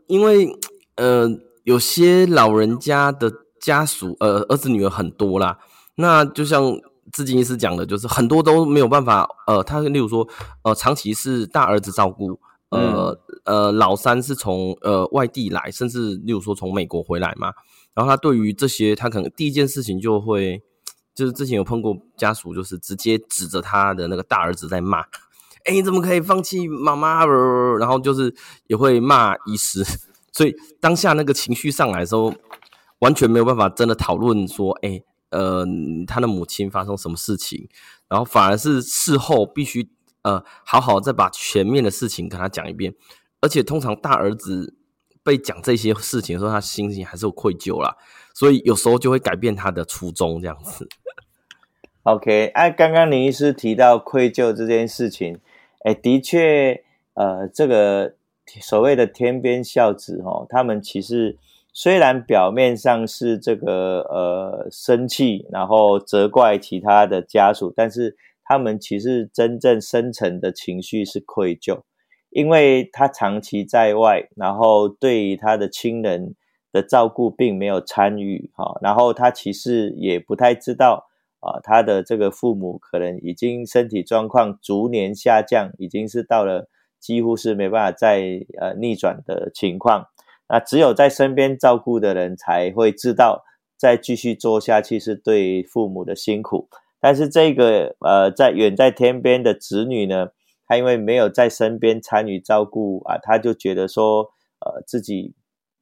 因为呃，有些老人家的家属，呃，儿子女儿很多啦。那就像至今医师讲的，就是很多都没有办法，呃，他例如说，呃，长期是大儿子照顾，呃、嗯、呃，老三是从呃外地来，甚至例如说从美国回来嘛。然后他对于这些，他可能第一件事情就会，就是之前有碰过家属，就是直接指着他的那个大儿子在骂。哎，你怎么可以放弃妈妈？然后就是也会骂医师，所以当下那个情绪上来的时候，完全没有办法真的讨论说，哎，呃，他的母亲发生什么事情，然后反而是事后必须呃，好好再把前面的事情跟他讲一遍。而且通常大儿子被讲这些事情的时候，他心情还是有愧疚啦，所以有时候就会改变他的初衷这样子。OK，哎、啊，刚刚林医师提到愧疚这件事情，哎，的确，呃，这个所谓的天边孝子哦，他们其实虽然表面上是这个呃生气，然后责怪其他的家属，但是他们其实真正深层的情绪是愧疚，因为他长期在外，然后对于他的亲人的照顾并没有参与哈，然后他其实也不太知道。啊，他的这个父母可能已经身体状况逐年下降，已经是到了几乎是没办法再呃逆转的情况。那只有在身边照顾的人才会知道，再继续做下去是对父母的辛苦。但是这个呃在远在天边的子女呢，他因为没有在身边参与照顾啊，他就觉得说呃自己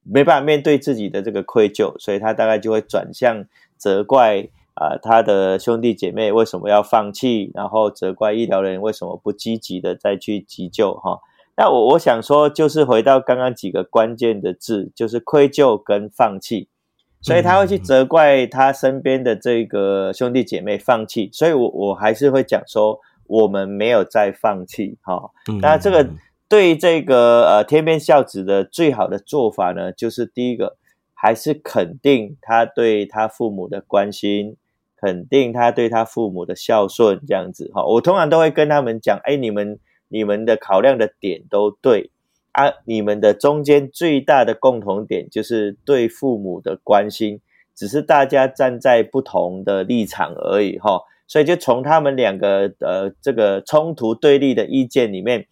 没办法面对自己的这个愧疚，所以他大概就会转向责怪。啊，他的兄弟姐妹为什么要放弃？然后责怪医疗人员为什么不积极的再去急救？哈，那我我想说，就是回到刚刚几个关键的字，就是愧疚跟放弃。所以他会去责怪他身边的这个兄弟姐妹放弃。所以我我还是会讲说，我们没有再放弃。哈，那这个对这个呃天边孝子的最好的做法呢，就是第一个还是肯定他对他父母的关心。肯定他对他父母的孝顺，这样子哈，我通常都会跟他们讲，哎，你们你们的考量的点都对啊，你们的中间最大的共同点就是对父母的关心，只是大家站在不同的立场而已哈，所以就从他们两个呃这个冲突对立的意见里面，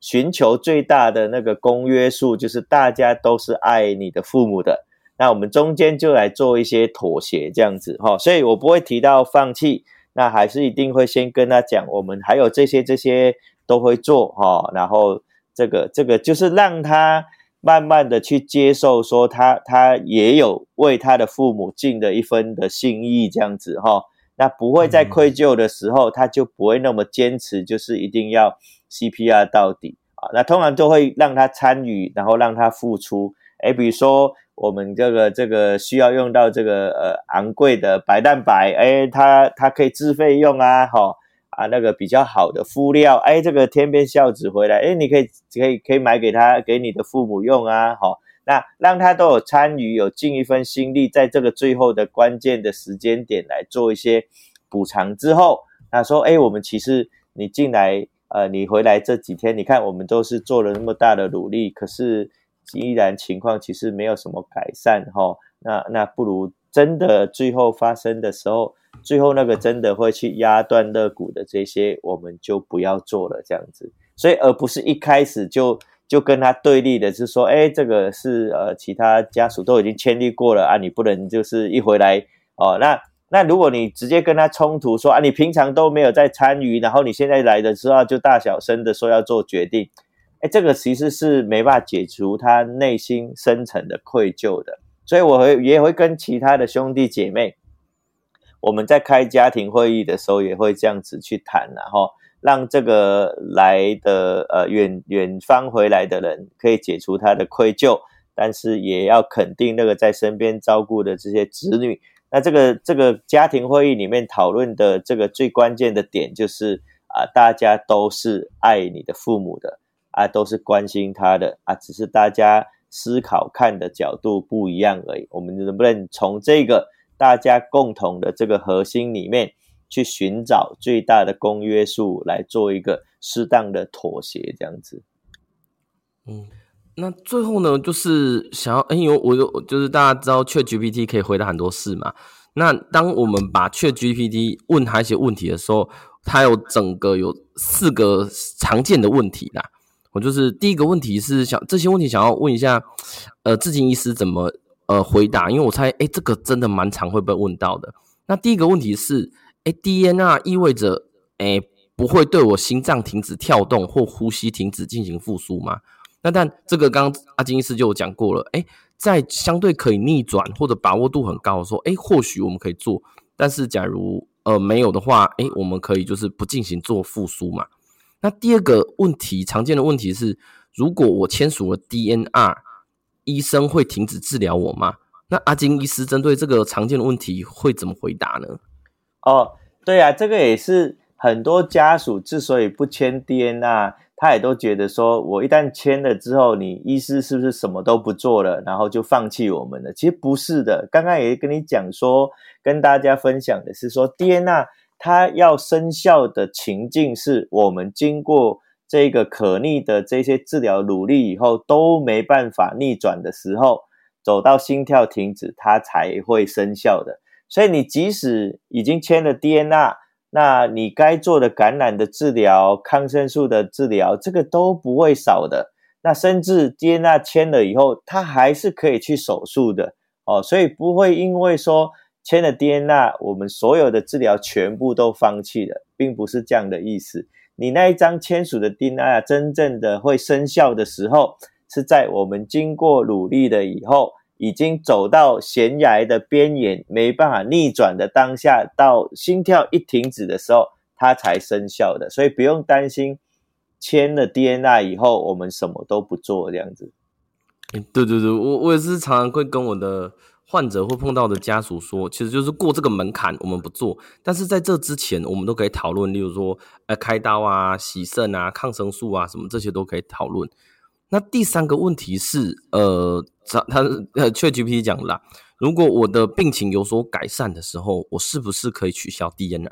寻求最大的那个公约数，就是大家都是爱你的父母的。那我们中间就来做一些妥协，这样子哈，所以我不会提到放弃，那还是一定会先跟他讲，我们还有这些这些都会做哈，然后这个这个就是让他慢慢的去接受，说他他也有为他的父母尽的一分的心意，这样子哈，那不会在愧疚的时候，他就不会那么坚持，就是一定要 CPR 到底。啊，那通常就会让他参与，然后让他付出，诶，比如说。我们这个这个需要用到这个呃昂贵的白蛋白，哎，它它可以自费用啊，哈、哦、啊那个比较好的敷料，哎，这个天边孝子回来，哎，你可以可以可以买给他给你的父母用啊，好、哦，那让他都有参与，有尽一份心力，在这个最后的关键的时间点来做一些补偿之后，那说，哎，我们其实你进来，呃，你回来这几天，你看我们都是做了那么大的努力，可是。依然情况其实没有什么改善哈，那那不如真的最后发生的时候，最后那个真的会去压断肋骨的这些，我们就不要做了这样子。所以而不是一开始就就跟他对立的，是说，哎，这个是呃其他家属都已经签立过了啊，你不能就是一回来哦。那那如果你直接跟他冲突说啊，你平常都没有在参与，然后你现在来的时候就大小声的说要做决定。哎，这个其实是没办法解除他内心深层的愧疚的，所以我会也会跟其他的兄弟姐妹，我们在开家庭会议的时候也会这样子去谈，然后让这个来的呃远远方回来的人可以解除他的愧疚，但是也要肯定那个在身边照顾的这些子女。那这个这个家庭会议里面讨论的这个最关键的点就是啊，大家都是爱你的父母的。啊，都是关心他的啊，只是大家思考看的角度不一样而已。我们能不能从这个大家共同的这个核心里面去寻找最大的公约数，来做一个适当的妥协，这样子？嗯，那最后呢，就是想要，因为我有，就是大家知道，ChatGPT 可以回答很多事嘛。那当我们把 ChatGPT 问他一些问题的时候，它有整个有四个常见的问题啦。我就是第一个问题是想这些问题想要问一下，呃，志金医师怎么呃回答？因为我猜，哎，这个真的蛮常会被问到的。那第一个问题是，诶，DNR 意味着，诶，不会对我心脏停止跳动或呼吸停止进行复苏吗？那但这个刚阿金医师就有讲过了，诶，在相对可以逆转或者把握度很高的时候，诶，或许我们可以做。但是假如呃没有的话，诶，我们可以就是不进行做复苏嘛。那第二个问题，常见的问题是，如果我签署了 DNR，医生会停止治疗我吗？那阿金医师针对这个常见的问题会怎么回答呢？哦，对啊，这个也是很多家属之所以不签 DNA，他也都觉得说，我一旦签了之后，你医师是不是什么都不做了，然后就放弃我们了？其实不是的，刚刚也跟你讲说，跟大家分享的是说，DNA。它要生效的情境是我们经过这个可逆的这些治疗努力以后都没办法逆转的时候，走到心跳停止，它才会生效的。所以你即使已经签了 DNR，那你该做的感染的治疗、抗生素的治疗，这个都不会少的。那甚至 DNR 签了以后，它还是可以去手术的哦，所以不会因为说。签了 DNR，我们所有的治疗全部都放弃了，并不是这样的意思。你那一张签署的 DNR 真正的会生效的时候，是在我们经过努力了以后，已经走到悬崖的边缘，没办法逆转的当下，到心跳一停止的时候，它才生效的。所以不用担心签了 DNA 以后，我们什么都不做这样子。对对对，我我也是常常会跟我的。患者或碰到的家属说，其实就是过这个门槛，我们不做。但是在这之前，我们都可以讨论，例如说，呃，开刀啊、洗肾啊、抗生素啊，什么这些都可以讨论。那第三个问题是，呃，他他呃，ChatGPT 讲啦，如果我的病情有所改善的时候，我是不是可以取消 DNR？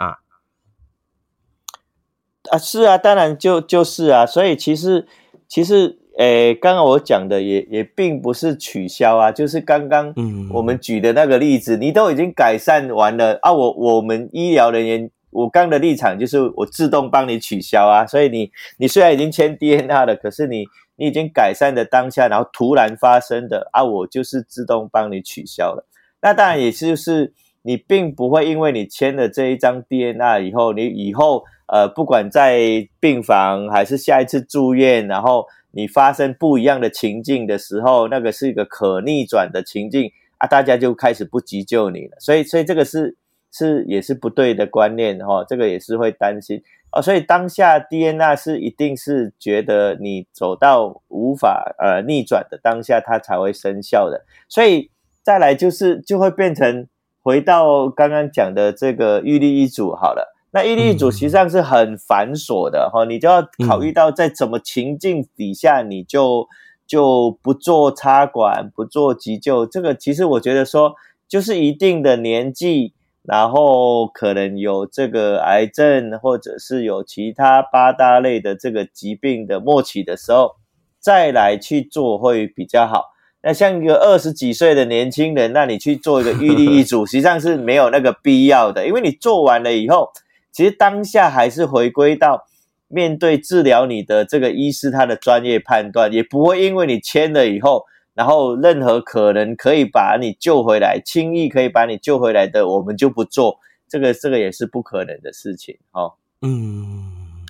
啊，是啊，当然就就是啊，所以其实其实。诶，刚刚我讲的也也并不是取消啊，就是刚刚我们举的那个例子，你都已经改善完了啊，我我们医疗人员，我刚的立场就是我自动帮你取消啊，所以你你虽然已经签 DNR 了，可是你你已经改善的当下，然后突然发生的啊，我就是自动帮你取消了。那当然也就是你并不会因为你签了这一张 DNA 以后，你以后呃不管在病房还是下一次住院，然后。你发生不一样的情境的时候，那个是一个可逆转的情境啊，大家就开始不急救你了。所以，所以这个是是也是不对的观念哈、哦，这个也是会担心哦。所以当下 DNA 是一定是觉得你走到无法呃逆转的当下，它才会生效的。所以再来就是就会变成回到刚刚讲的这个预立医嘱好了。那预立医嘱实际上是很繁琐的哈，你就要考虑到在什么情境底下，你就就不做插管、不做急救。这个其实我觉得说，就是一定的年纪，然后可能有这个癌症，或者是有其他八大类的这个疾病的末期的时候，再来去做会比较好。那像一个二十几岁的年轻人，那你去做一个预立遗嘱，实际上是没有那个必要的，因为你做完了以后。其实当下还是回归到面对治疗你的这个医师他的专业判断，也不会因为你签了以后，然后任何可能可以把你救回来、轻易可以把你救回来的，我们就不做。这个这个也是不可能的事情。哦，嗯，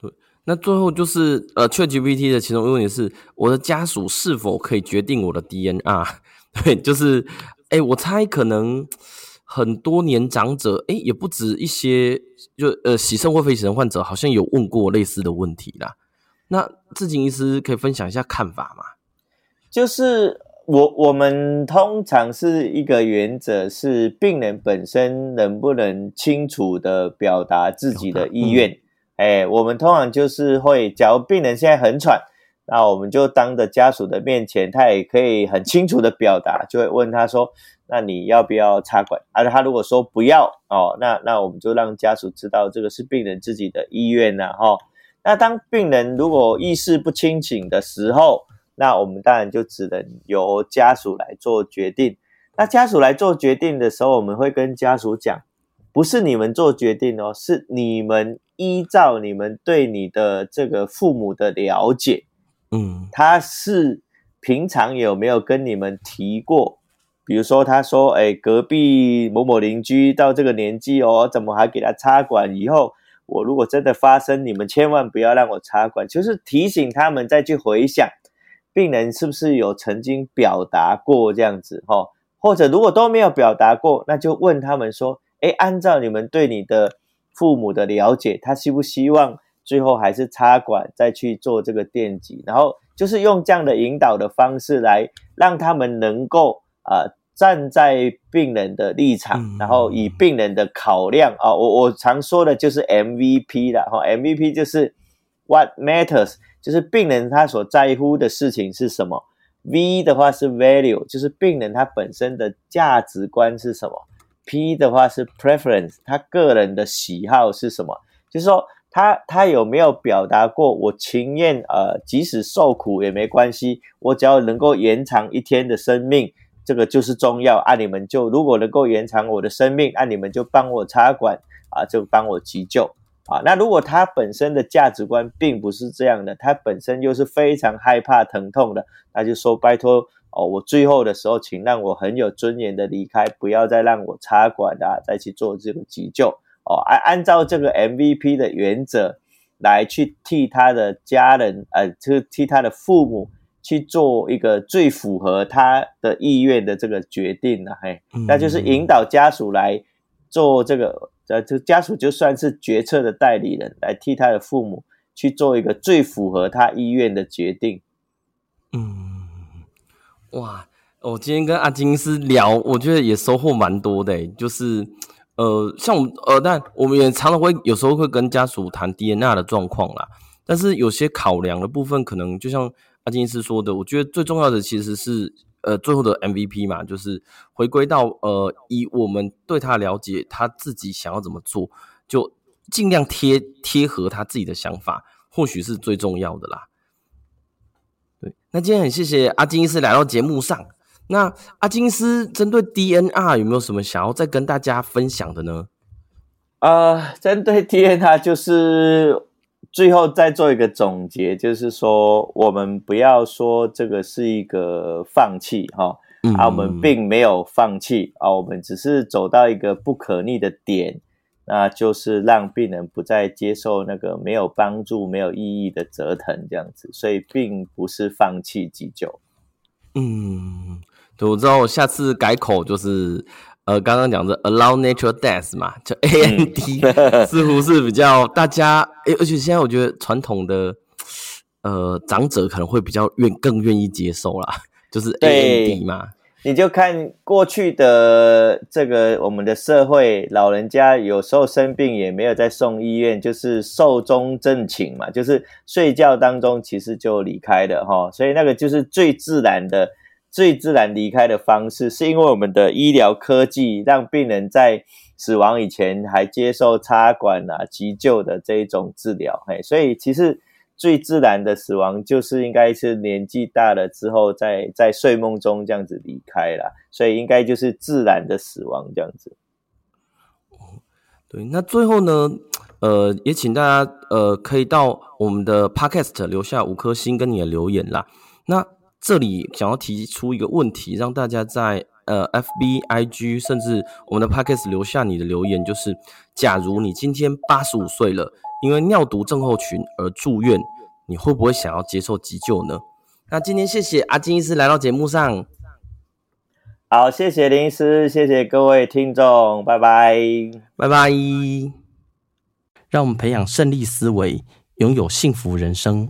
对。那最后就是呃，ChatGPT 的其中一个问题是，我的家属是否可以决定我的 DNR？对，就是，哎，我猜可能。很多年长者，诶，也不止一些，就呃，洗肾或非洗肾患者，好像有问过类似的问题啦。那志勤医师可以分享一下看法吗？就是我我们通常是一个原则，是病人本身能不能清楚的表达自己的意愿。哎、嗯，我们通常就是会，假如病人现在很喘，那我们就当着家属的面前，他也可以很清楚的表达，就会问他说。那你要不要插管？而、啊、他如果说不要哦，那那我们就让家属知道这个是病人自己的意愿呐，哈。那当病人如果意识不清醒的时候，那我们当然就只能由家属来做决定。那家属来做决定的时候，我们会跟家属讲，不是你们做决定哦，是你们依照你们对你的这个父母的了解，嗯，他是平常有没有跟你们提过？比如说，他说：“哎，隔壁某某邻居到这个年纪哦，怎么还给他插管？以后我如果真的发生，你们千万不要让我插管。”就是提醒他们再去回想，病人是不是有曾经表达过这样子哈？或者如果都没有表达过，那就问他们说：“哎，按照你们对你的父母的了解，他希不希望最后还是插管再去做这个电击，然后就是用这样的引导的方式来让他们能够啊、呃、站在病人的立场，然后以病人的考量啊，我我常说的就是 MVP 啦，哈，MVP 就是 What matters，就是病人他所在乎的事情是什么，V 的话是 Value，就是病人他本身的价值观是什么。P 的话是 preference，他个人的喜好是什么？就是说他他有没有表达过我情愿呃，即使受苦也没关系，我只要能够延长一天的生命，这个就是重要啊！你们就如果能够延长我的生命，啊、你们就帮我插管啊，就帮我急救啊。那如果他本身的价值观并不是这样的，他本身又是非常害怕疼痛的，那就说拜托。哦，我最后的时候，请让我很有尊严的离开，不要再让我插管啊，再去做这个急救。哦，按按照这个 MVP 的原则来去替他的家人，呃，就替他的父母去做一个最符合他的意愿的这个决定了。嘿，那就是引导家属来做这个，呃，这家属就算是决策的代理人，来替他的父母去做一个最符合他意愿的决定。嗯。哇，我今天跟阿金医师聊，我觉得也收获蛮多的。就是，呃，像我们，呃，但我们也常常会有时候会跟家属谈 DNR 的状况啦。但是有些考量的部分，可能就像阿金医师说的，我觉得最重要的其实是，呃，最后的 MVP 嘛，就是回归到，呃，以我们对他了解，他自己想要怎么做，就尽量贴贴合他自己的想法，或许是最重要的啦。对，那今天很谢谢阿金医师来到节目上。那阿金斯针对 DNR 有没有什么想要再跟大家分享的呢？呃，针对 DNR 就是最后再做一个总结，就是说我们不要说这个是一个放弃哈，嗯、啊，我们并没有放弃啊，我们只是走到一个不可逆的点。那就是让病人不再接受那个没有帮助、没有意义的折腾，这样子，所以并不是放弃急救。嗯，对，我知道，我下次改口就是，呃，刚刚讲的 allow natural death 嘛，就 AND，、嗯、似乎是比较大家，诶而且现在我觉得传统的，呃，长者可能会比较愿更愿意接受啦，就是 AND 嘛。你就看过去的这个我们的社会，老人家有时候生病也没有再送医院，就是寿终正寝嘛，就是睡觉当中其实就离开了哈，所以那个就是最自然的、最自然离开的方式，是因为我们的医疗科技让病人在死亡以前还接受插管啊、急救的这一种治疗，嘿，所以其实。最自然的死亡就是应该是年纪大了之后在，在在睡梦中这样子离开了，所以应该就是自然的死亡这样子。对，那最后呢，呃，也请大家呃可以到我们的 Podcast 留下五颗星跟你的留言啦。那这里想要提出一个问题，让大家在呃 FB、IG 甚至我们的 Podcast 留下你的留言，就是假如你今天八十五岁了。因为尿毒症候群而住院，你会不会想要接受急救呢？那今天谢谢阿金医师来到节目上。好，谢谢林医师，谢谢各位听众，拜拜，拜拜。让我们培养胜利思维，拥有幸福人生。